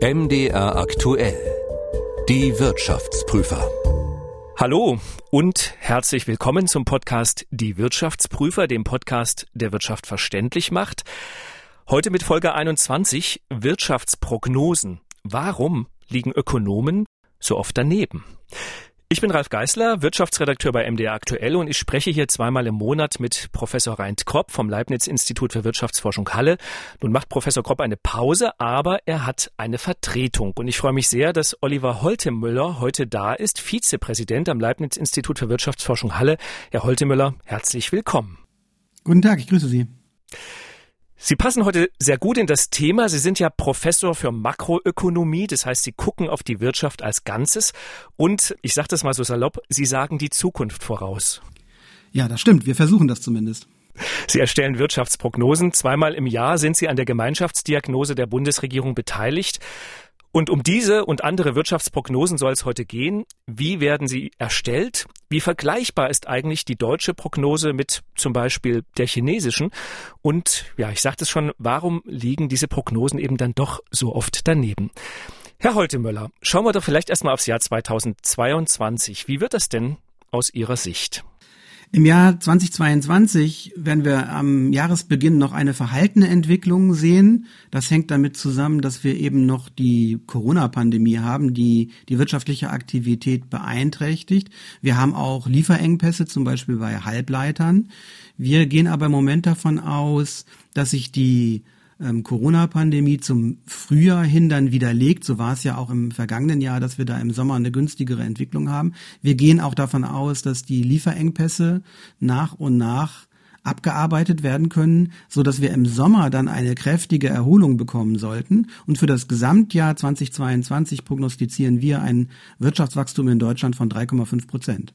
MDR aktuell. Die Wirtschaftsprüfer. Hallo und herzlich willkommen zum Podcast Die Wirtschaftsprüfer, dem Podcast, der Wirtschaft verständlich macht. Heute mit Folge 21 Wirtschaftsprognosen. Warum liegen Ökonomen so oft daneben? Ich bin Ralf Geißler, Wirtschaftsredakteur bei MDR Aktuell und ich spreche hier zweimal im Monat mit Professor Reint Kropp vom Leibniz-Institut für Wirtschaftsforschung Halle. Nun macht Professor Kropp eine Pause, aber er hat eine Vertretung. Und ich freue mich sehr, dass Oliver Holtemüller heute da ist, Vizepräsident am Leibniz-Institut für Wirtschaftsforschung Halle. Herr Holtemüller, herzlich willkommen. Guten Tag, ich grüße Sie. Sie passen heute sehr gut in das Thema. Sie sind ja Professor für Makroökonomie, das heißt, Sie gucken auf die Wirtschaft als Ganzes und, ich sage das mal so salopp, Sie sagen die Zukunft voraus. Ja, das stimmt. Wir versuchen das zumindest. Sie erstellen Wirtschaftsprognosen. Zweimal im Jahr sind Sie an der Gemeinschaftsdiagnose der Bundesregierung beteiligt. Und um diese und andere Wirtschaftsprognosen soll es heute gehen. Wie werden sie erstellt? Wie vergleichbar ist eigentlich die deutsche Prognose mit zum Beispiel der chinesischen? Und ja, ich sagte es schon, warum liegen diese Prognosen eben dann doch so oft daneben? Herr Holtemöller, schauen wir doch vielleicht erstmal aufs Jahr 2022. Wie wird das denn aus Ihrer Sicht? Im Jahr 2022 werden wir am Jahresbeginn noch eine verhaltene Entwicklung sehen. Das hängt damit zusammen, dass wir eben noch die Corona-Pandemie haben, die die wirtschaftliche Aktivität beeinträchtigt. Wir haben auch Lieferengpässe, zum Beispiel bei Halbleitern. Wir gehen aber im Moment davon aus, dass sich die ähm, Corona-Pandemie zum Frühjahr hin dann widerlegt. So war es ja auch im vergangenen Jahr, dass wir da im Sommer eine günstigere Entwicklung haben. Wir gehen auch davon aus, dass die Lieferengpässe nach und nach abgearbeitet werden können, so dass wir im Sommer dann eine kräftige Erholung bekommen sollten. Und für das Gesamtjahr 2022 prognostizieren wir ein Wirtschaftswachstum in Deutschland von 3,5 Prozent.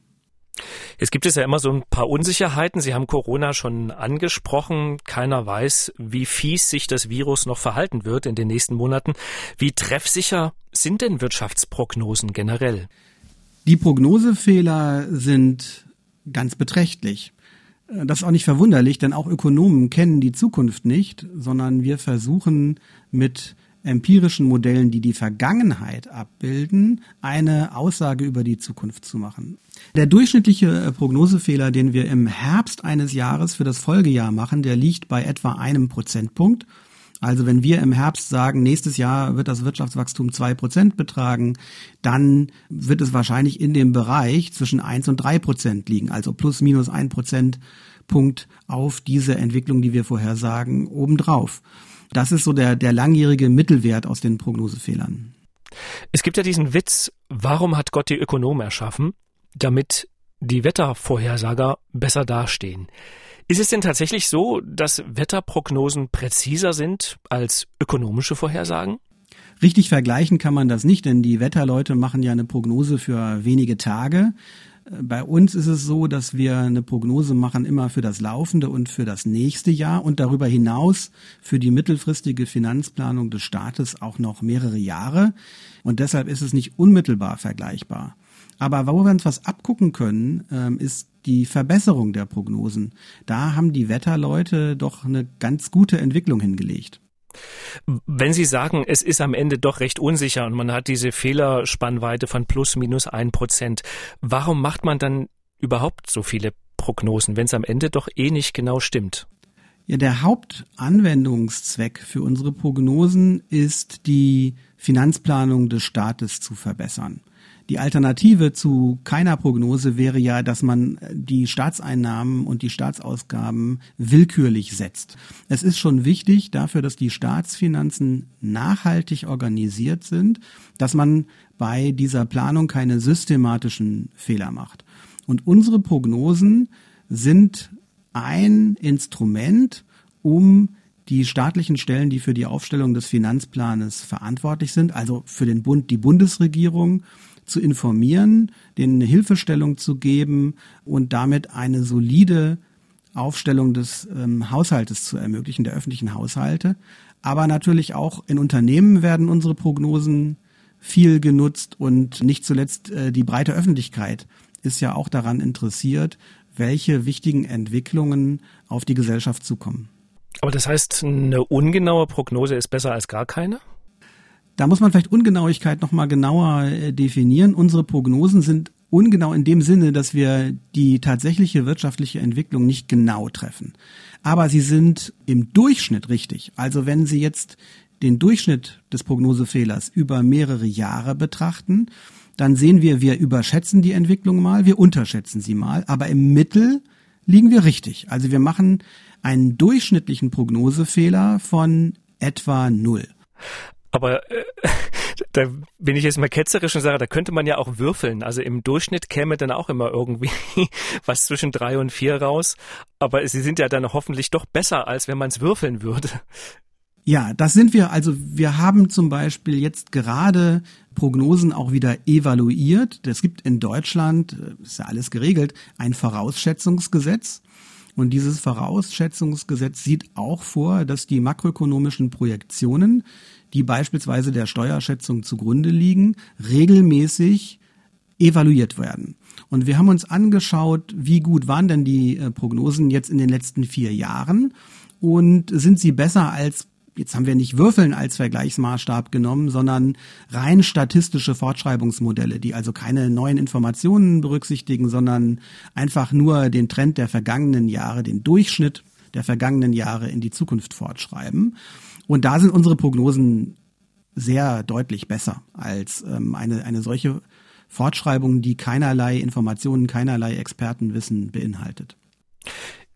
Jetzt gibt es ja immer so ein paar Unsicherheiten. Sie haben Corona schon angesprochen. Keiner weiß, wie fies sich das Virus noch verhalten wird in den nächsten Monaten. Wie treffsicher sind denn Wirtschaftsprognosen generell? Die Prognosefehler sind ganz beträchtlich. Das ist auch nicht verwunderlich, denn auch Ökonomen kennen die Zukunft nicht, sondern wir versuchen mit empirischen Modellen, die die Vergangenheit abbilden, eine Aussage über die Zukunft zu machen. Der durchschnittliche äh, Prognosefehler, den wir im Herbst eines Jahres für das Folgejahr machen, der liegt bei etwa einem Prozentpunkt. Also wenn wir im Herbst sagen, nächstes Jahr wird das Wirtschaftswachstum zwei Prozent betragen, dann wird es wahrscheinlich in dem Bereich zwischen eins und drei Prozent liegen, also plus minus ein Prozentpunkt auf diese Entwicklung, die wir vorhersagen, obendrauf. Das ist so der, der langjährige Mittelwert aus den Prognosefehlern. Es gibt ja diesen Witz, warum hat Gott die Ökonomen erschaffen? Damit die Wettervorhersager besser dastehen. Ist es denn tatsächlich so, dass Wetterprognosen präziser sind als ökonomische Vorhersagen? Richtig vergleichen kann man das nicht, denn die Wetterleute machen ja eine Prognose für wenige Tage. Bei uns ist es so, dass wir eine Prognose machen immer für das laufende und für das nächste Jahr und darüber hinaus für die mittelfristige Finanzplanung des Staates auch noch mehrere Jahre. Und deshalb ist es nicht unmittelbar vergleichbar. Aber wo wir uns was abgucken können, ähm, ist die Verbesserung der Prognosen. Da haben die Wetterleute doch eine ganz gute Entwicklung hingelegt. Wenn Sie sagen, es ist am Ende doch recht unsicher und man hat diese Fehlerspannweite von plus minus ein Prozent, warum macht man dann überhaupt so viele Prognosen, wenn es am Ende doch eh nicht genau stimmt? Ja, der Hauptanwendungszweck für unsere Prognosen ist, die Finanzplanung des Staates zu verbessern. Die Alternative zu keiner Prognose wäre ja, dass man die Staatseinnahmen und die Staatsausgaben willkürlich setzt. Es ist schon wichtig dafür, dass die Staatsfinanzen nachhaltig organisiert sind, dass man bei dieser Planung keine systematischen Fehler macht. Und unsere Prognosen sind ein Instrument, um die staatlichen Stellen, die für die Aufstellung des Finanzplanes verantwortlich sind, also für den Bund die Bundesregierung zu informieren, denen eine Hilfestellung zu geben und damit eine solide Aufstellung des ähm, Haushaltes zu ermöglichen, der öffentlichen Haushalte. Aber natürlich auch in Unternehmen werden unsere Prognosen viel genutzt und nicht zuletzt äh, die breite Öffentlichkeit ist ja auch daran interessiert, welche wichtigen Entwicklungen auf die Gesellschaft zukommen. Aber das heißt, eine ungenaue Prognose ist besser als gar keine? Da muss man vielleicht Ungenauigkeit nochmal genauer äh, definieren. Unsere Prognosen sind ungenau in dem Sinne, dass wir die tatsächliche wirtschaftliche Entwicklung nicht genau treffen. Aber sie sind im Durchschnitt richtig. Also wenn Sie jetzt den Durchschnitt des Prognosefehlers über mehrere Jahre betrachten, dann sehen wir, wir überschätzen die Entwicklung mal, wir unterschätzen sie mal, aber im Mittel liegen wir richtig. Also wir machen einen durchschnittlichen Prognosefehler von etwa null. Aber äh, da bin ich jetzt mal ketzerisch und sage, da könnte man ja auch würfeln. Also im Durchschnitt käme dann auch immer irgendwie was zwischen drei und vier raus. Aber sie sind ja dann hoffentlich doch besser, als wenn man es würfeln würde. Ja, das sind wir. Also wir haben zum Beispiel jetzt gerade Prognosen auch wieder evaluiert. Es gibt in Deutschland, äh, ist ja alles geregelt, ein Vorausschätzungsgesetz. Und dieses Vorausschätzungsgesetz sieht auch vor, dass die makroökonomischen Projektionen die beispielsweise der Steuerschätzung zugrunde liegen, regelmäßig evaluiert werden. Und wir haben uns angeschaut, wie gut waren denn die äh, Prognosen jetzt in den letzten vier Jahren und sind sie besser als jetzt haben wir nicht Würfeln als Vergleichsmaßstab genommen, sondern rein statistische Fortschreibungsmodelle, die also keine neuen Informationen berücksichtigen, sondern einfach nur den Trend der vergangenen Jahre, den Durchschnitt der vergangenen Jahre in die Zukunft fortschreiben. Und da sind unsere Prognosen sehr deutlich besser als ähm, eine, eine solche Fortschreibung, die keinerlei Informationen, keinerlei Expertenwissen beinhaltet.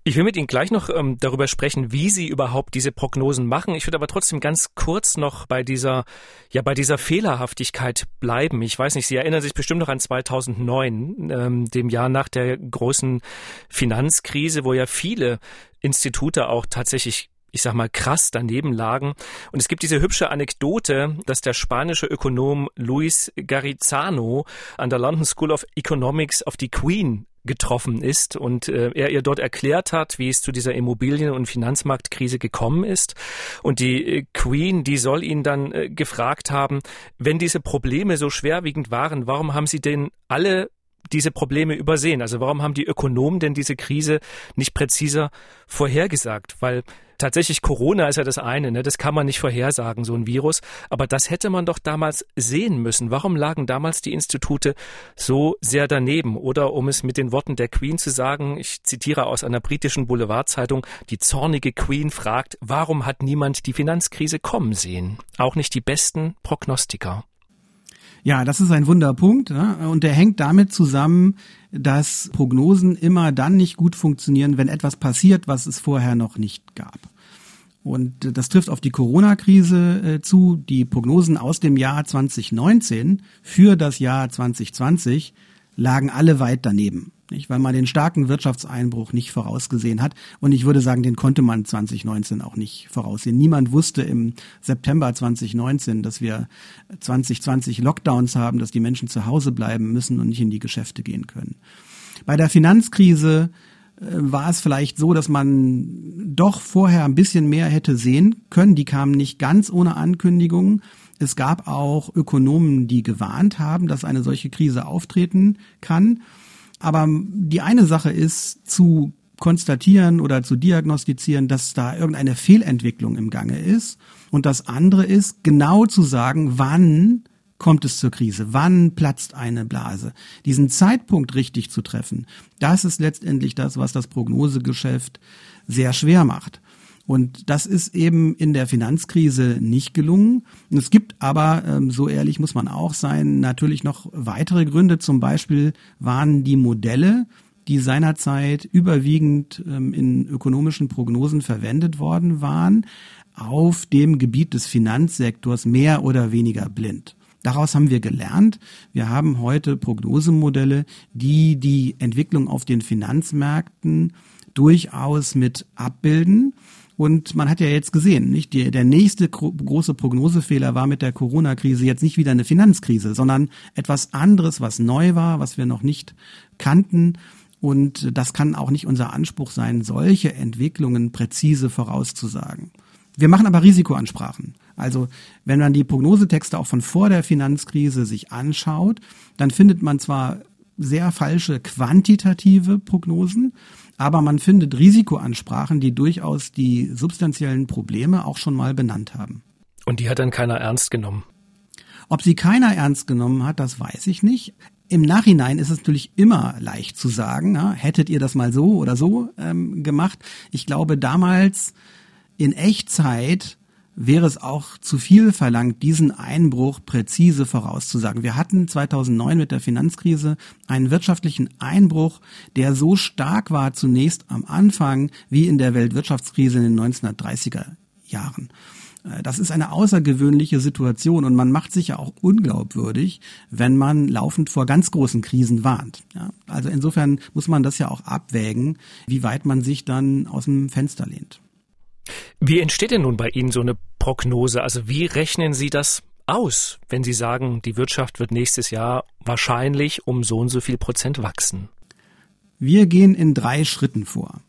Ich will mit Ihnen gleich noch ähm, darüber sprechen, wie Sie überhaupt diese Prognosen machen. Ich würde aber trotzdem ganz kurz noch bei dieser, ja, bei dieser Fehlerhaftigkeit bleiben. Ich weiß nicht, Sie erinnern sich bestimmt noch an 2009, ähm, dem Jahr nach der großen Finanzkrise, wo ja viele Institute auch tatsächlich ich sag mal, krass daneben lagen. Und es gibt diese hübsche Anekdote, dass der spanische Ökonom Luis Garizano an der London School of Economics auf die Queen getroffen ist und äh, er ihr dort erklärt hat, wie es zu dieser Immobilien- und Finanzmarktkrise gekommen ist. Und die äh, Queen, die soll ihn dann äh, gefragt haben, wenn diese Probleme so schwerwiegend waren, warum haben sie denn alle diese Probleme übersehen? Also warum haben die Ökonomen denn diese Krise nicht präziser vorhergesagt? Weil tatsächlich Corona ist ja das eine, ne? das kann man nicht vorhersagen, so ein Virus. Aber das hätte man doch damals sehen müssen. Warum lagen damals die Institute so sehr daneben? Oder um es mit den Worten der Queen zu sagen, ich zitiere aus einer britischen Boulevardzeitung, die zornige Queen fragt, warum hat niemand die Finanzkrise kommen sehen? Auch nicht die besten Prognostiker. Ja, das ist ein Wunderpunkt ja? und der hängt damit zusammen, dass Prognosen immer dann nicht gut funktionieren, wenn etwas passiert, was es vorher noch nicht gab. Und das trifft auf die Corona-Krise äh, zu. Die Prognosen aus dem Jahr 2019 für das Jahr 2020 lagen alle weit daneben nicht? weil man den starken Wirtschaftseinbruch nicht vorausgesehen hat. Und ich würde sagen, den konnte man 2019 auch nicht voraussehen. Niemand wusste im September 2019, dass wir 2020 Lockdowns haben, dass die Menschen zu Hause bleiben müssen und nicht in die Geschäfte gehen können. Bei der Finanzkrise äh, war es vielleicht so, dass man doch vorher ein bisschen mehr hätte sehen können. Die kamen nicht ganz ohne Ankündigungen. Es gab auch Ökonomen, die gewarnt haben, dass eine solche Krise auftreten kann. Aber die eine Sache ist zu konstatieren oder zu diagnostizieren, dass da irgendeine Fehlentwicklung im Gange ist. Und das andere ist genau zu sagen, wann kommt es zur Krise? Wann platzt eine Blase? Diesen Zeitpunkt richtig zu treffen, das ist letztendlich das, was das Prognosegeschäft sehr schwer macht. Und das ist eben in der Finanzkrise nicht gelungen. es gibt aber, ähm, so ehrlich muss man auch sein, natürlich noch weitere Gründe. Zum Beispiel waren die Modelle, die seinerzeit überwiegend ähm, in ökonomischen Prognosen verwendet worden waren, auf dem Gebiet des Finanzsektors mehr oder weniger blind. Daraus haben wir gelernt. Wir haben heute Prognosemodelle, die die Entwicklung auf den Finanzmärkten durchaus mit abbilden. Und man hat ja jetzt gesehen, nicht die, der nächste große Prognosefehler war mit der Corona-Krise jetzt nicht wieder eine Finanzkrise, sondern etwas anderes, was neu war, was wir noch nicht kannten. Und das kann auch nicht unser Anspruch sein, solche Entwicklungen präzise vorauszusagen. Wir machen aber Risikoansprachen. Also wenn man die Prognosetexte auch von vor der Finanzkrise sich anschaut, dann findet man zwar sehr falsche quantitative Prognosen, aber man findet Risikoansprachen, die durchaus die substanziellen Probleme auch schon mal benannt haben. Und die hat dann keiner ernst genommen. Ob sie keiner ernst genommen hat, das weiß ich nicht. Im Nachhinein ist es natürlich immer leicht zu sagen, ja, hättet ihr das mal so oder so ähm, gemacht. Ich glaube, damals in Echtzeit wäre es auch zu viel verlangt, diesen Einbruch präzise vorauszusagen. Wir hatten 2009 mit der Finanzkrise einen wirtschaftlichen Einbruch, der so stark war zunächst am Anfang wie in der Weltwirtschaftskrise in den 1930er Jahren. Äh, das ist eine außergewöhnliche Situation und man macht sich ja auch unglaubwürdig, wenn man laufend vor ganz großen Krisen warnt. Ja, also insofern muss man das ja auch abwägen, wie weit man sich dann aus dem Fenster lehnt. Wie entsteht denn nun bei Ihnen so eine Prognose? Also wie rechnen Sie das aus, wenn Sie sagen, die Wirtschaft wird nächstes Jahr wahrscheinlich um so und so viel Prozent wachsen? Wir gehen in drei Schritten vor.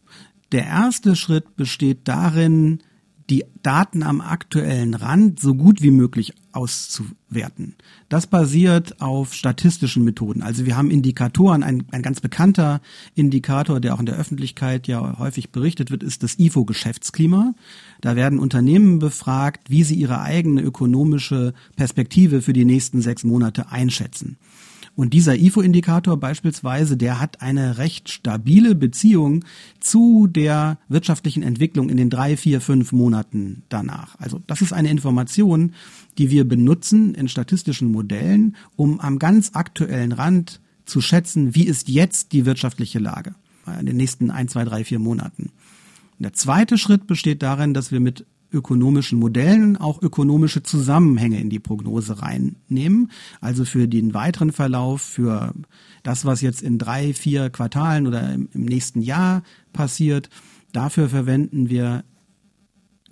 Der erste Schritt besteht darin, die Daten am aktuellen Rand so gut wie möglich auszuwerten. Das basiert auf statistischen Methoden. Also wir haben Indikatoren. Ein, ein ganz bekannter Indikator, der auch in der Öffentlichkeit ja häufig berichtet wird, ist das IFO-Geschäftsklima. Da werden Unternehmen befragt, wie sie ihre eigene ökonomische Perspektive für die nächsten sechs Monate einschätzen. Und dieser IFO-Indikator beispielsweise, der hat eine recht stabile Beziehung zu der wirtschaftlichen Entwicklung in den drei, vier, fünf Monaten danach. Also das ist eine Information, die wir benutzen in statistischen Modellen, um am ganz aktuellen Rand zu schätzen, wie ist jetzt die wirtschaftliche Lage in den nächsten ein, zwei, drei, vier Monaten. der zweite Schritt besteht darin, dass wir mit ökonomischen Modellen auch ökonomische Zusammenhänge in die Prognose reinnehmen. Also für den weiteren Verlauf, für das, was jetzt in drei, vier Quartalen oder im, nächsten Jahr passiert. Dafür verwenden wir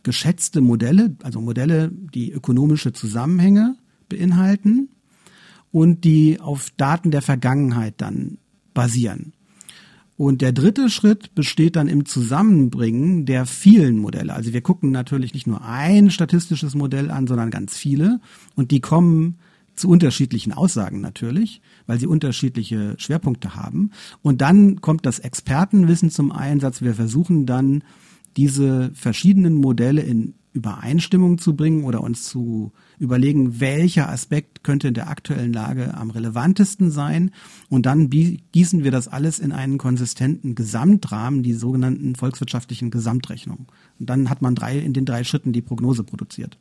geschätzte Modelle, also Modelle, die ökonomische Zusammenhänge beinhalten und die auf Daten der Vergangenheit dann basieren. Und der dritte Schritt besteht dann im Zusammenbringen der vielen Modelle. Also wir gucken natürlich nicht nur ein statistisches Modell an, sondern ganz viele. Und die kommen zu unterschiedlichen Aussagen natürlich, weil sie unterschiedliche Schwerpunkte haben. Und dann kommt das Expertenwissen zum Einsatz. Wir versuchen dann diese verschiedenen Modelle in Übereinstimmung zu bringen oder uns zu überlegen, welcher Aspekt könnte in der aktuellen Lage am relevantesten sein. Und dann gießen wir das alles in einen konsistenten Gesamtrahmen, die sogenannten volkswirtschaftlichen Gesamtrechnungen. Und dann hat man drei, in den drei Schritten die Prognose produziert.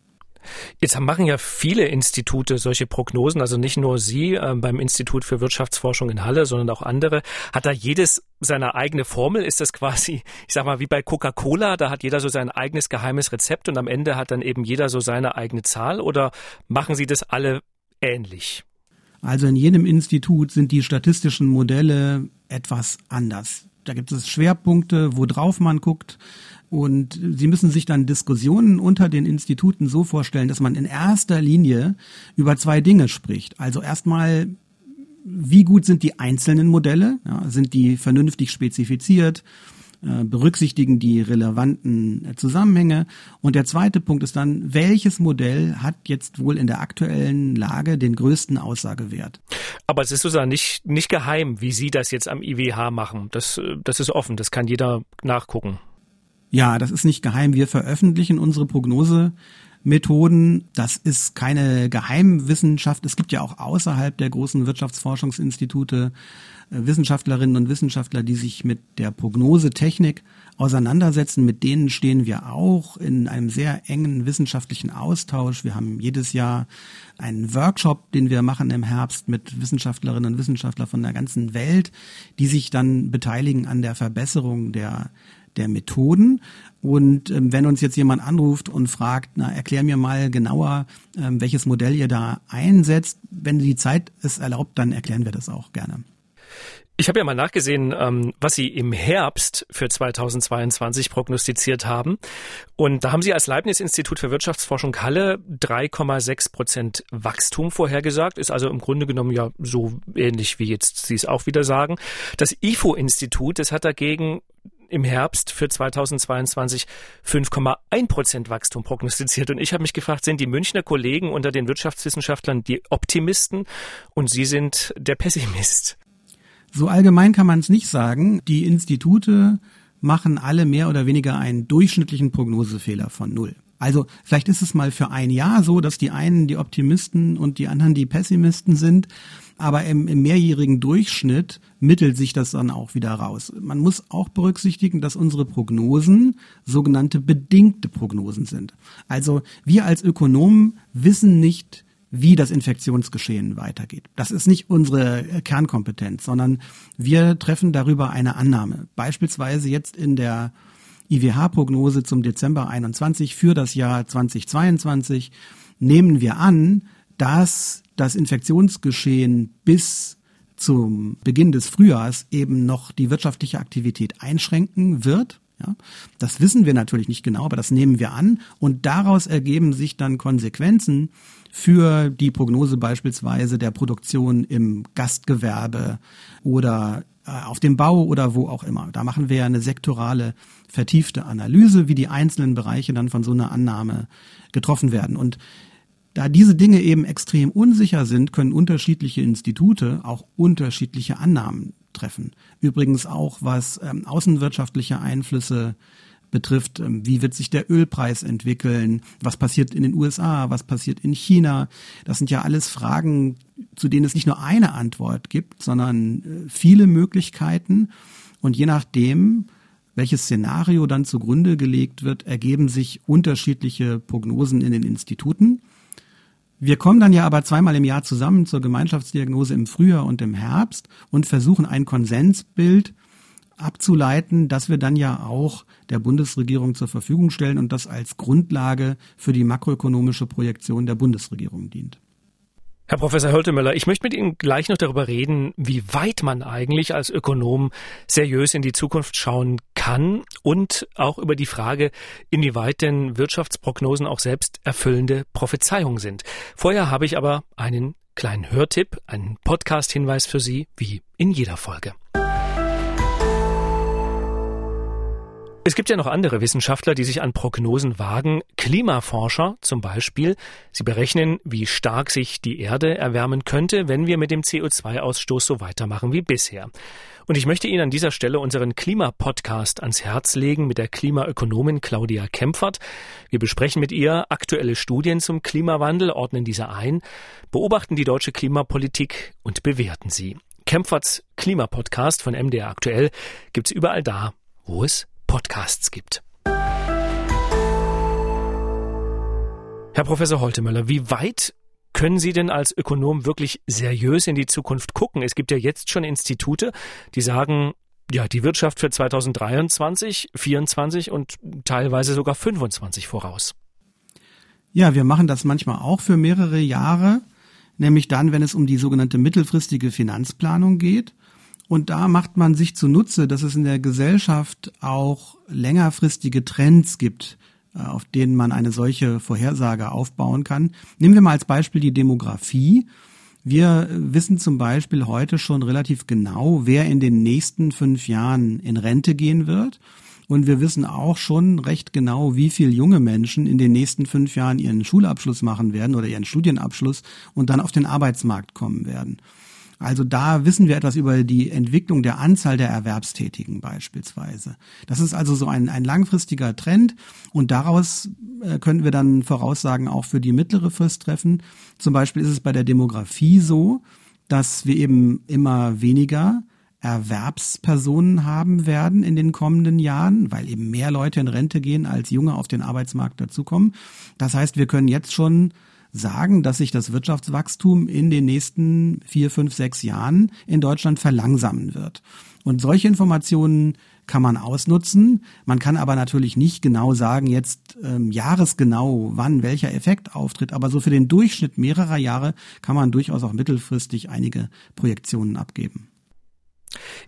Jetzt machen ja viele Institute solche Prognosen, also nicht nur Sie äh, beim Institut für Wirtschaftsforschung in Halle, sondern auch andere. Hat da jedes seine eigene Formel? Ist das quasi, ich sag mal, wie bei Coca-Cola, da hat jeder so sein eigenes geheimes Rezept und am Ende hat dann eben jeder so seine eigene Zahl oder machen Sie das alle ähnlich? Also in jedem Institut sind die statistischen Modelle etwas anders. Da gibt es Schwerpunkte, worauf man guckt. Und Sie müssen sich dann Diskussionen unter den Instituten so vorstellen, dass man in erster Linie über zwei Dinge spricht. Also erstmal, wie gut sind die einzelnen Modelle? Ja, sind die vernünftig spezifiziert? Äh, berücksichtigen die relevanten Zusammenhänge. Und der zweite Punkt ist dann, welches Modell hat jetzt wohl in der aktuellen Lage den größten Aussagewert? Aber es ist sozusagen nicht, nicht geheim, wie Sie das jetzt am IWH machen. Das, äh, das ist offen, das kann jeder nachgucken. Ja, das ist nicht geheim. Wir veröffentlichen unsere Prognosemethoden. Das ist keine Geheimwissenschaft. Es gibt ja auch außerhalb der großen Wirtschaftsforschungsinstitute äh, Wissenschaftlerinnen und Wissenschaftler, die sich mit der Prognosetechnik auseinandersetzen. Mit denen stehen wir auch in einem sehr engen wissenschaftlichen Austausch. Wir haben jedes Jahr einen Workshop, den wir machen im Herbst mit Wissenschaftlerinnen und Wissenschaftlern von der ganzen Welt, die sich dann beteiligen an der Verbesserung der der Methoden. Und ähm, wenn uns jetzt jemand anruft und fragt, na, erklär mir mal genauer, ähm, welches Modell ihr da einsetzt, wenn die Zeit es erlaubt, dann erklären wir das auch gerne. Ich habe ja mal nachgesehen, ähm, was Sie im Herbst für 2022 prognostiziert haben. Und da haben Sie als Leibniz-Institut für Wirtschaftsforschung Halle 3,6 Prozent Wachstum vorhergesagt. Ist also im Grunde genommen ja so ähnlich wie jetzt Sie es auch wieder sagen. Das IFO-Institut, das hat dagegen im Herbst für 2022 5,1 Prozent Wachstum prognostiziert. Und ich habe mich gefragt, sind die Münchner Kollegen unter den Wirtschaftswissenschaftlern die Optimisten und Sie sind der Pessimist? So allgemein kann man es nicht sagen. Die Institute machen alle mehr oder weniger einen durchschnittlichen Prognosefehler von null. Also vielleicht ist es mal für ein Jahr so, dass die einen die Optimisten und die anderen die Pessimisten sind. Aber im, im mehrjährigen Durchschnitt mittelt sich das dann auch wieder raus. Man muss auch berücksichtigen, dass unsere Prognosen sogenannte bedingte Prognosen sind. Also wir als Ökonomen wissen nicht, wie das Infektionsgeschehen weitergeht. Das ist nicht unsere Kernkompetenz, sondern wir treffen darüber eine Annahme. Beispielsweise jetzt in der IWH-Prognose zum Dezember 21 für das Jahr 2022 nehmen wir an, dass das Infektionsgeschehen bis zum Beginn des Frühjahrs eben noch die wirtschaftliche Aktivität einschränken wird. Ja, das wissen wir natürlich nicht genau, aber das nehmen wir an und daraus ergeben sich dann Konsequenzen für die Prognose beispielsweise der Produktion im Gastgewerbe oder äh, auf dem Bau oder wo auch immer. Da machen wir eine sektorale, vertiefte Analyse, wie die einzelnen Bereiche dann von so einer Annahme getroffen werden. Und da diese Dinge eben extrem unsicher sind, können unterschiedliche Institute auch unterschiedliche Annahmen treffen. Übrigens auch was ähm, außenwirtschaftliche Einflüsse betrifft, ähm, wie wird sich der Ölpreis entwickeln, was passiert in den USA, was passiert in China. Das sind ja alles Fragen, zu denen es nicht nur eine Antwort gibt, sondern äh, viele Möglichkeiten. Und je nachdem, welches Szenario dann zugrunde gelegt wird, ergeben sich unterschiedliche Prognosen in den Instituten. Wir kommen dann ja aber zweimal im Jahr zusammen zur Gemeinschaftsdiagnose im Frühjahr und im Herbst und versuchen ein Konsensbild abzuleiten, das wir dann ja auch der Bundesregierung zur Verfügung stellen und das als Grundlage für die makroökonomische Projektion der Bundesregierung dient. Herr Professor Höltemöller, ich möchte mit Ihnen gleich noch darüber reden, wie weit man eigentlich als Ökonom seriös in die Zukunft schauen kann und auch über die Frage, inwieweit denn Wirtschaftsprognosen auch selbst erfüllende Prophezeiungen sind. Vorher habe ich aber einen kleinen Hörtipp, einen Podcast-Hinweis für Sie, wie in jeder Folge. Es gibt ja noch andere Wissenschaftler, die sich an Prognosen wagen. Klimaforscher zum Beispiel. Sie berechnen, wie stark sich die Erde erwärmen könnte, wenn wir mit dem CO2-Ausstoß so weitermachen wie bisher. Und ich möchte Ihnen an dieser Stelle unseren Klimapodcast ans Herz legen mit der Klimaökonomin Claudia Kempfert. Wir besprechen mit ihr aktuelle Studien zum Klimawandel, ordnen diese ein, beobachten die deutsche Klimapolitik und bewerten sie. Kempferts Klimapodcast von MDR aktuell gibt's überall da, wo es Podcasts gibt. Herr Professor Holtemöller, wie weit können Sie denn als Ökonom wirklich seriös in die Zukunft gucken? Es gibt ja jetzt schon Institute, die sagen, ja, die Wirtschaft für 2023, 24 und teilweise sogar 25 voraus. Ja, wir machen das manchmal auch für mehrere Jahre, nämlich dann, wenn es um die sogenannte mittelfristige Finanzplanung geht. Und da macht man sich zunutze, dass es in der Gesellschaft auch längerfristige Trends gibt, äh, auf denen man eine solche Vorhersage aufbauen kann. Nehmen wir mal als Beispiel die Demografie. Wir wissen zum Beispiel heute schon relativ genau, wer in den nächsten fünf Jahren in Rente gehen wird. Und wir wissen auch schon recht genau, wie viele junge Menschen in den nächsten fünf Jahren ihren Schulabschluss machen werden oder ihren Studienabschluss und dann auf den Arbeitsmarkt kommen werden. Also da wissen wir etwas über die Entwicklung der Anzahl der Erwerbstätigen beispielsweise. Das ist also so ein, ein langfristiger Trend und daraus äh, können wir dann Voraussagen auch für die mittlere Frist treffen. Zum Beispiel ist es bei der Demografie so, dass wir eben immer weniger Erwerbspersonen haben werden in den kommenden Jahren, weil eben mehr Leute in Rente gehen, als Junge auf den Arbeitsmarkt dazukommen. Das heißt, wir können jetzt schon sagen, dass sich das Wirtschaftswachstum in den nächsten vier, fünf, sechs Jahren in Deutschland verlangsamen wird. Und solche Informationen kann man ausnutzen. Man kann aber natürlich nicht genau sagen, jetzt ähm, jahresgenau, wann welcher Effekt auftritt. Aber so für den Durchschnitt mehrerer Jahre kann man durchaus auch mittelfristig einige Projektionen abgeben.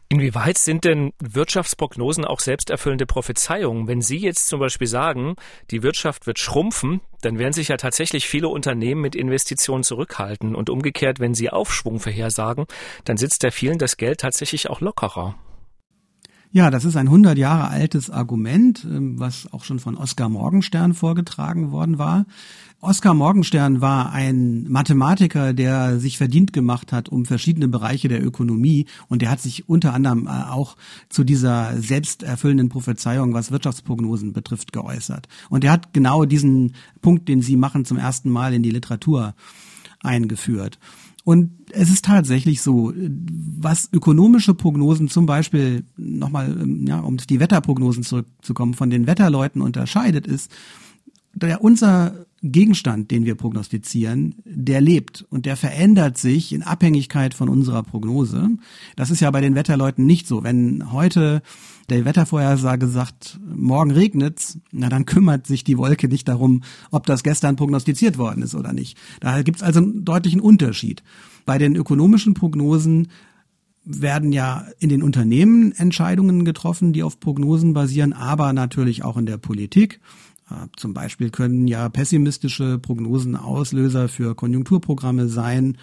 Inwieweit sind denn Wirtschaftsprognosen auch selbsterfüllende Prophezeiungen? Wenn Sie jetzt zum Beispiel sagen, die Wirtschaft wird schrumpfen, dann werden sich ja tatsächlich viele Unternehmen mit Investitionen zurückhalten. Und umgekehrt, wenn Sie Aufschwung vorhersagen, dann sitzt der vielen das Geld tatsächlich auch lockerer. Ja, das ist ein 100 Jahre altes Argument, ähm, was auch schon von Oskar Morgenstern vorgetragen worden war. Oskar Morgenstern war ein Mathematiker, der sich verdient gemacht hat um verschiedene Bereiche der Ökonomie und der hat sich unter anderem äh, auch zu dieser selbsterfüllenden Prophezeiung, was Wirtschaftsprognosen betrifft, geäußert. Und er hat genau diesen Punkt, den Sie machen, zum ersten Mal in die Literatur eingeführt. Und es ist tatsächlich so, was ökonomische Prognosen zum Beispiel nochmal, ähm, ja, um die Wetterprognosen zurückzukommen, von den Wetterleuten unterscheidet, ist, der unser Gegenstand, den wir prognostizieren, der lebt und der verändert sich in Abhängigkeit von unserer Prognose. Das ist ja bei den Wetterleuten nicht so. Wenn heute der Wettervorhersage sagt, morgen regnet's, na dann kümmert sich die Wolke nicht darum, ob das gestern prognostiziert worden ist oder nicht. Da gibt's also einen deutlichen Unterschied. Bei den ökonomischen Prognosen werden ja in den Unternehmen Entscheidungen getroffen, die auf Prognosen basieren, aber natürlich auch in der Politik. Zum Beispiel können ja pessimistische Prognosen Auslöser für Konjunkturprogramme sein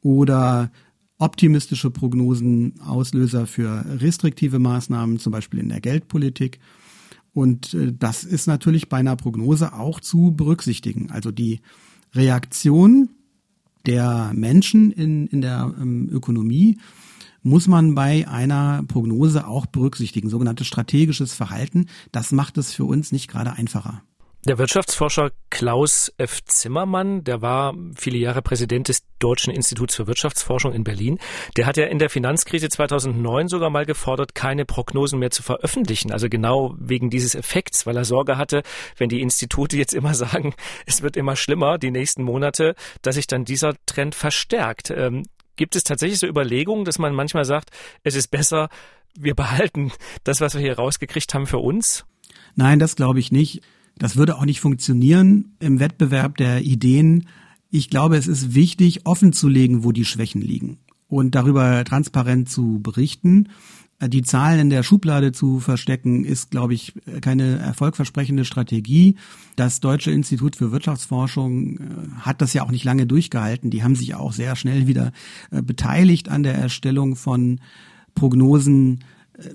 oder optimistische Prognosen Auslöser für restriktive Maßnahmen, zum Beispiel in der Geldpolitik. Und äh, das ist natürlich bei einer Prognose auch zu berücksichtigen. Also die Reaktion der Menschen in, in der ähm, Ökonomie muss man bei einer Prognose auch berücksichtigen. Sogenanntes strategisches Verhalten. Das macht es für uns nicht gerade einfacher. Der Wirtschaftsforscher Klaus F. Zimmermann, der war viele Jahre Präsident des Deutschen Instituts für Wirtschaftsforschung in Berlin, der hat ja in der Finanzkrise 2009 sogar mal gefordert, keine Prognosen mehr zu veröffentlichen. Also genau wegen dieses Effekts, weil er Sorge hatte, wenn die Institute jetzt immer sagen, es wird immer schlimmer die nächsten Monate, dass sich dann dieser Trend verstärkt. Ähm, gibt es tatsächlich so Überlegungen, dass man manchmal sagt, es ist besser, wir behalten das, was wir hier rausgekriegt haben, für uns? Nein, das glaube ich nicht. Das würde auch nicht funktionieren im Wettbewerb der Ideen. Ich glaube, es ist wichtig, offen zu legen, wo die Schwächen liegen und darüber transparent zu berichten. Die Zahlen in der Schublade zu verstecken, ist, glaube ich, keine erfolgversprechende Strategie. Das Deutsche Institut für Wirtschaftsforschung äh, hat das ja auch nicht lange durchgehalten. Die haben sich auch sehr schnell wieder äh, beteiligt an der Erstellung von Prognosen äh,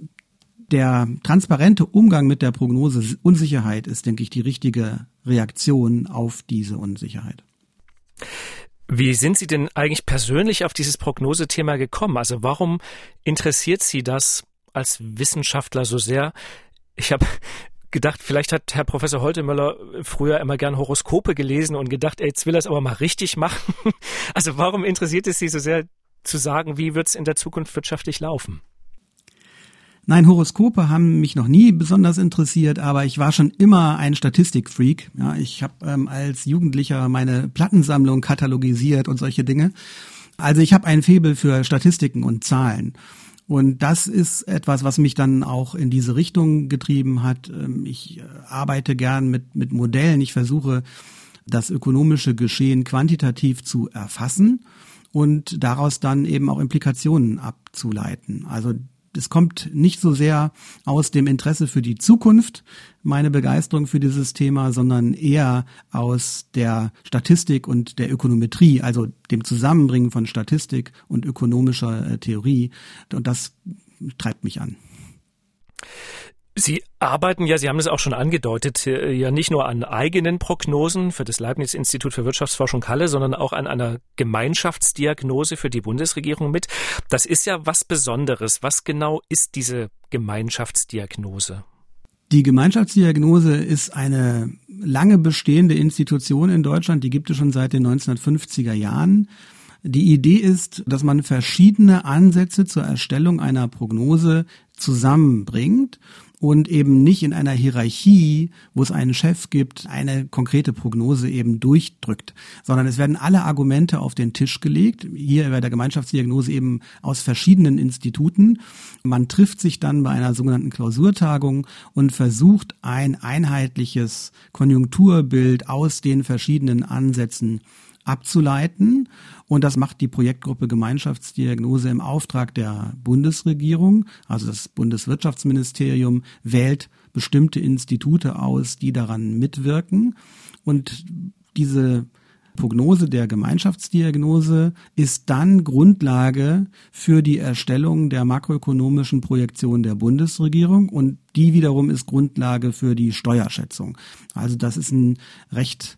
der transparente Umgang mit der Prognose Unsicherheit ist, denke ich, die richtige Reaktion auf diese Unsicherheit. Wie sind Sie denn eigentlich persönlich auf dieses Prognosethema gekommen? Also warum interessiert Sie das als Wissenschaftler so sehr? Ich habe gedacht, vielleicht hat Herr Professor Holtemöller früher immer gern Horoskope gelesen und gedacht, ey, jetzt will er es aber mal richtig machen. Also warum interessiert es Sie so sehr zu sagen, wie wird es in der Zukunft wirtschaftlich laufen? Nein, Horoskope haben mich noch nie besonders interessiert, aber ich war schon immer ein Statistikfreak. Ja, ich habe ähm, als Jugendlicher meine Plattensammlung katalogisiert und solche Dinge. Also ich habe ein Febel für Statistiken und Zahlen. Und das ist etwas, was mich dann auch in diese Richtung getrieben hat. Ähm, ich äh, arbeite gern mit, mit Modellen. Ich versuche, das ökonomische Geschehen quantitativ zu erfassen und daraus dann eben auch Implikationen abzuleiten. Also es kommt nicht so sehr aus dem Interesse für die Zukunft, meine Begeisterung für dieses Thema, sondern eher aus der Statistik und der Ökonometrie, also dem Zusammenbringen von Statistik und ökonomischer äh, Theorie. Und das treibt mich an. Sie arbeiten ja, Sie haben es auch schon angedeutet, äh, ja nicht nur an eigenen Prognosen für das Leibniz-Institut für Wirtschaftsforschung Halle, sondern auch an einer Gemeinschaftsdiagnose für die Bundesregierung mit. Das ist ja was Besonderes. Was genau ist diese Gemeinschaftsdiagnose? Die Gemeinschaftsdiagnose ist eine lange bestehende Institution in Deutschland, die gibt es schon seit den 1950er Jahren. Die Idee ist, dass man verschiedene Ansätze zur Erstellung einer Prognose zusammenbringt und eben nicht in einer Hierarchie, wo es einen Chef gibt, eine konkrete Prognose eben durchdrückt, sondern es werden alle Argumente auf den Tisch gelegt, hier bei der Gemeinschaftsdiagnose eben aus verschiedenen Instituten. Man trifft sich dann bei einer sogenannten Klausurtagung und versucht ein einheitliches Konjunkturbild aus den verschiedenen Ansätzen abzuleiten. Und das macht die Projektgruppe Gemeinschaftsdiagnose im Auftrag der Bundesregierung. Also das Bundeswirtschaftsministerium wählt bestimmte Institute aus, die daran mitwirken. Und diese Prognose der Gemeinschaftsdiagnose ist dann Grundlage für die Erstellung der makroökonomischen Projektion der Bundesregierung und die wiederum ist Grundlage für die Steuerschätzung. Also das ist ein recht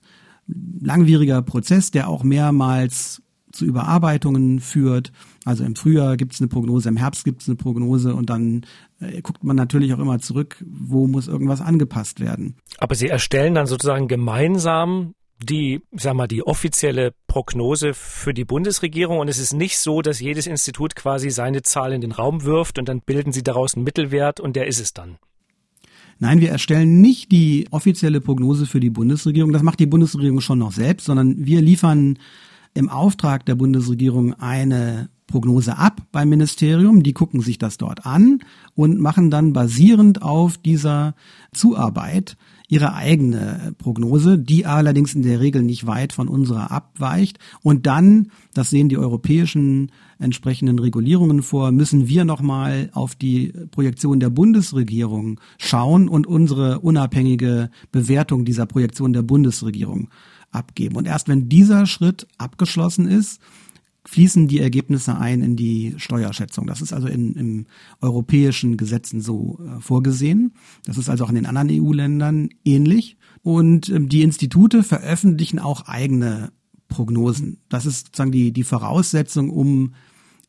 langwieriger Prozess, der auch mehrmals zu Überarbeitungen führt. Also im Frühjahr gibt es eine Prognose, im Herbst gibt es eine Prognose und dann äh, guckt man natürlich auch immer zurück, wo muss irgendwas angepasst werden. Aber Sie erstellen dann sozusagen gemeinsam die, sag mal, die offizielle Prognose für die Bundesregierung und es ist nicht so, dass jedes Institut quasi seine Zahl in den Raum wirft und dann bilden sie daraus einen Mittelwert und der ist es dann. Nein, wir erstellen nicht die offizielle Prognose für die Bundesregierung. Das macht die Bundesregierung schon noch selbst, sondern wir liefern im Auftrag der Bundesregierung eine Prognose ab beim Ministerium. Die gucken sich das dort an und machen dann basierend auf dieser Zuarbeit ihre eigene Prognose, die allerdings in der Regel nicht weit von unserer abweicht. Und dann, das sehen die europäischen entsprechenden Regulierungen vor, müssen wir nochmal auf die Projektion der Bundesregierung schauen und unsere unabhängige Bewertung dieser Projektion der Bundesregierung abgeben. Und erst wenn dieser Schritt abgeschlossen ist, fließen die Ergebnisse ein in die Steuerschätzung. Das ist also in, in europäischen Gesetzen so äh, vorgesehen. Das ist also auch in den anderen EU-Ländern ähnlich. Und ähm, die Institute veröffentlichen auch eigene Prognosen. Das ist sozusagen die, die Voraussetzung, um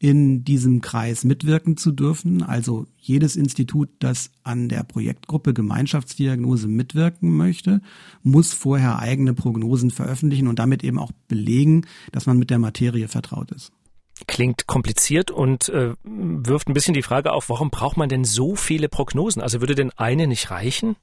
in diesem Kreis mitwirken zu dürfen. Also jedes Institut, das an der Projektgruppe Gemeinschaftsdiagnose mitwirken möchte, muss vorher eigene Prognosen veröffentlichen und damit eben auch belegen, dass man mit der Materie vertraut ist. Klingt kompliziert und äh, wirft ein bisschen die Frage auf, warum braucht man denn so viele Prognosen? Also würde denn eine nicht reichen?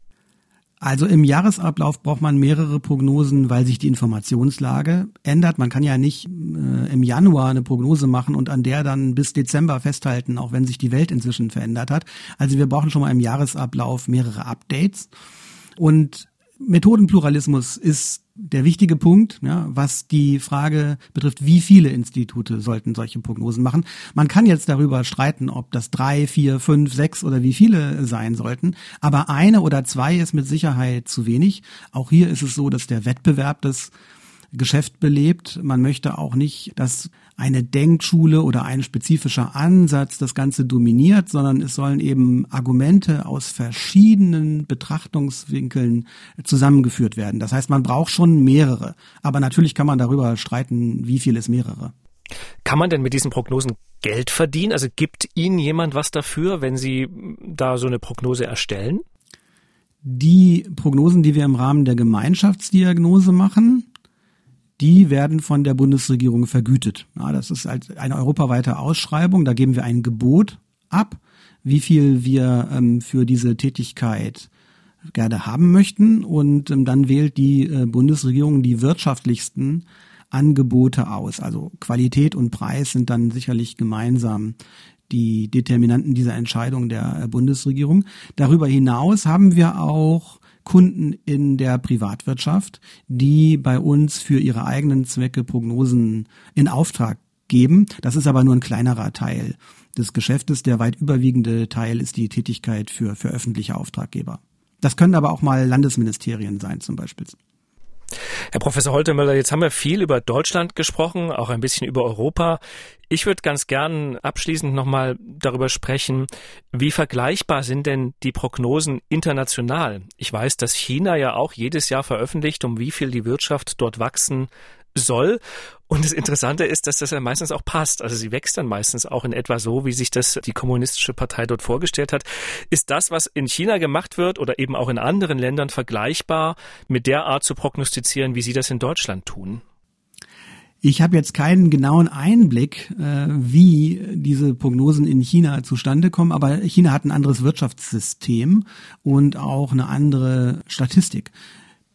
Also im Jahresablauf braucht man mehrere Prognosen, weil sich die Informationslage ändert. Man kann ja nicht äh, im Januar eine Prognose machen und an der dann bis Dezember festhalten, auch wenn sich die Welt inzwischen verändert hat. Also wir brauchen schon mal im Jahresablauf mehrere Updates. Und Methodenpluralismus ist der wichtige Punkt, ja, was die Frage betrifft, wie viele Institute sollten solche Prognosen machen. Man kann jetzt darüber streiten, ob das drei, vier, fünf, sechs oder wie viele sein sollten, aber eine oder zwei ist mit Sicherheit zu wenig. Auch hier ist es so, dass der Wettbewerb des Geschäft belebt. Man möchte auch nicht, dass eine Denkschule oder ein spezifischer Ansatz das Ganze dominiert, sondern es sollen eben Argumente aus verschiedenen Betrachtungswinkeln zusammengeführt werden. Das heißt, man braucht schon mehrere. Aber natürlich kann man darüber streiten, wie viel ist mehrere. Kann man denn mit diesen Prognosen Geld verdienen? Also gibt Ihnen jemand was dafür, wenn Sie da so eine Prognose erstellen? Die Prognosen, die wir im Rahmen der Gemeinschaftsdiagnose machen, die werden von der Bundesregierung vergütet. Ja, das ist halt eine europaweite Ausschreibung, da geben wir ein Gebot ab, wie viel wir ähm, für diese Tätigkeit gerne haben möchten und ähm, dann wählt die äh, Bundesregierung die wirtschaftlichsten Angebote aus. Also Qualität und Preis sind dann sicherlich gemeinsam die Determinanten dieser Entscheidung der äh, Bundesregierung. Darüber hinaus haben wir auch Kunden in der Privatwirtschaft, die bei uns für ihre eigenen Zwecke Prognosen in Auftrag geben. Das ist aber nur ein kleinerer Teil des Geschäftes. Der weit überwiegende Teil ist die Tätigkeit für, für öffentliche Auftraggeber. Das können aber auch mal Landesministerien sein zum Beispiel. Herr Professor Holtemöller, jetzt haben wir viel über Deutschland gesprochen, auch ein bisschen über Europa. Ich würde ganz gern abschließend nochmal darüber sprechen, wie vergleichbar sind denn die Prognosen international? Ich weiß, dass China ja auch jedes Jahr veröffentlicht, um wie viel die Wirtschaft dort wachsen soll. Und das Interessante ist, dass das ja meistens auch passt. Also sie wächst dann meistens auch in etwa so, wie sich das die kommunistische Partei dort vorgestellt hat. Ist das, was in China gemacht wird oder eben auch in anderen Ländern vergleichbar mit der Art zu prognostizieren, wie Sie das in Deutschland tun? Ich habe jetzt keinen genauen Einblick, äh, wie diese Prognosen in China zustande kommen, aber China hat ein anderes Wirtschaftssystem und auch eine andere Statistik.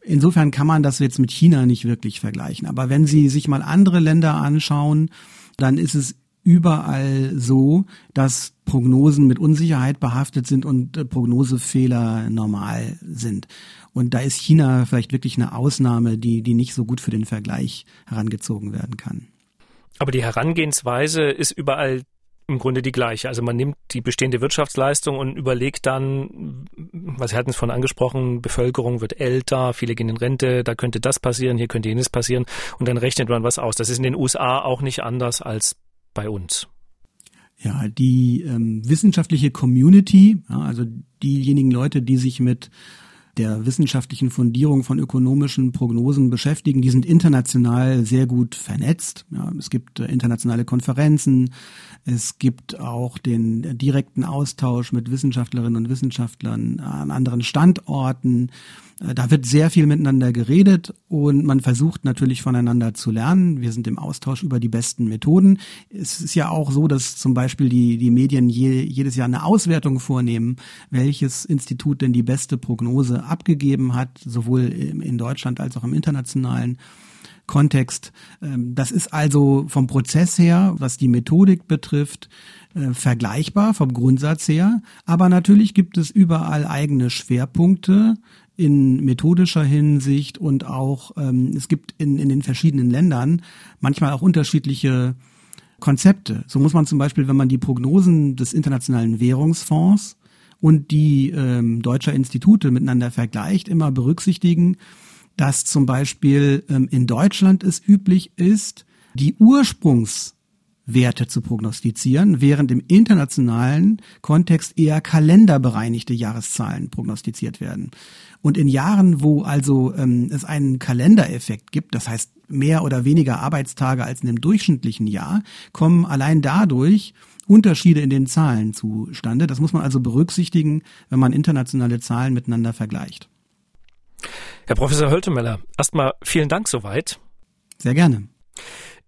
Insofern kann man das jetzt mit China nicht wirklich vergleichen. Aber wenn Sie sich mal andere Länder anschauen, dann ist es überall so, dass Prognosen mit Unsicherheit behaftet sind und äh, Prognosefehler normal sind. Und da ist China vielleicht wirklich eine Ausnahme, die, die nicht so gut für den Vergleich herangezogen werden kann. Aber die Herangehensweise ist überall im Grunde die gleiche. Also man nimmt die bestehende Wirtschaftsleistung und überlegt dann, was hatten es von angesprochen, Bevölkerung wird älter, viele gehen in Rente, da könnte das passieren, hier könnte jenes passieren und dann rechnet man was aus. Das ist in den USA auch nicht anders als bei uns. Ja, die ähm, wissenschaftliche Community, ja, also diejenigen Leute, die sich mit der wissenschaftlichen Fundierung von ökonomischen Prognosen beschäftigen. Die sind international sehr gut vernetzt. Ja, es gibt äh, internationale Konferenzen. Es gibt auch den direkten Austausch mit Wissenschaftlerinnen und Wissenschaftlern an anderen Standorten. Äh, da wird sehr viel miteinander geredet und man versucht natürlich voneinander zu lernen. Wir sind im Austausch über die besten Methoden. Es ist ja auch so, dass zum Beispiel die, die Medien je, jedes Jahr eine Auswertung vornehmen, welches Institut denn die beste Prognose abgegeben hat, sowohl in Deutschland als auch im internationalen. Kontext. Ähm, das ist also vom Prozess her, was die Methodik betrifft, äh, vergleichbar vom Grundsatz her. Aber natürlich gibt es überall eigene Schwerpunkte, in methodischer Hinsicht und auch ähm, es gibt in, in den verschiedenen Ländern manchmal auch unterschiedliche Konzepte. So muss man zum Beispiel, wenn man die Prognosen des Internationalen Währungsfonds und die ähm, deutscher Institute miteinander vergleicht, immer berücksichtigen, dass zum Beispiel ähm, in Deutschland es üblich ist, die Ursprungs Werte zu prognostizieren, während im internationalen Kontext eher kalenderbereinigte Jahreszahlen prognostiziert werden. Und in Jahren, wo also ähm, es einen Kalendereffekt gibt, das heißt mehr oder weniger Arbeitstage als in einem durchschnittlichen Jahr, kommen allein dadurch Unterschiede in den Zahlen zustande. Das muss man also berücksichtigen, wenn man internationale Zahlen miteinander vergleicht. Herr Professor Höltemeller, erstmal vielen Dank soweit. Sehr gerne.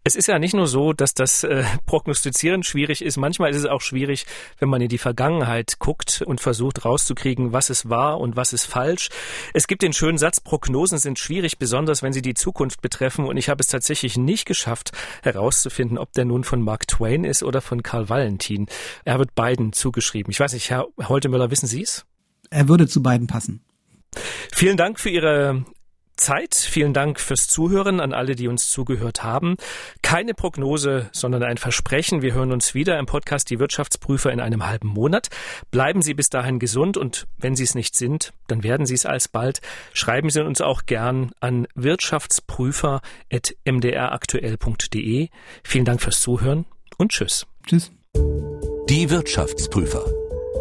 Es ist ja nicht nur so, dass das äh, Prognostizieren schwierig ist. Manchmal ist es auch schwierig, wenn man in die Vergangenheit guckt und versucht rauszukriegen, was ist wahr und was ist falsch. Es gibt den schönen Satz, Prognosen sind schwierig, besonders wenn sie die Zukunft betreffen. Und ich habe es tatsächlich nicht geschafft, herauszufinden, ob der nun von Mark Twain ist oder von Karl Valentin. Er wird beiden zugeschrieben. Ich weiß nicht, Herr Holtemöller, wissen Sie es? Er würde zu beiden passen. Vielen Dank für Ihre Zeit. Vielen Dank fürs Zuhören an alle, die uns zugehört haben. Keine Prognose, sondern ein Versprechen. Wir hören uns wieder im Podcast Die Wirtschaftsprüfer in einem halben Monat. Bleiben Sie bis dahin gesund und wenn Sie es nicht sind, dann werden Sie es alsbald. Schreiben Sie uns auch gern an wirtschaftsprüfer.mdraktuell.de. Vielen Dank fürs Zuhören und tschüss. Tschüss. Die Wirtschaftsprüfer.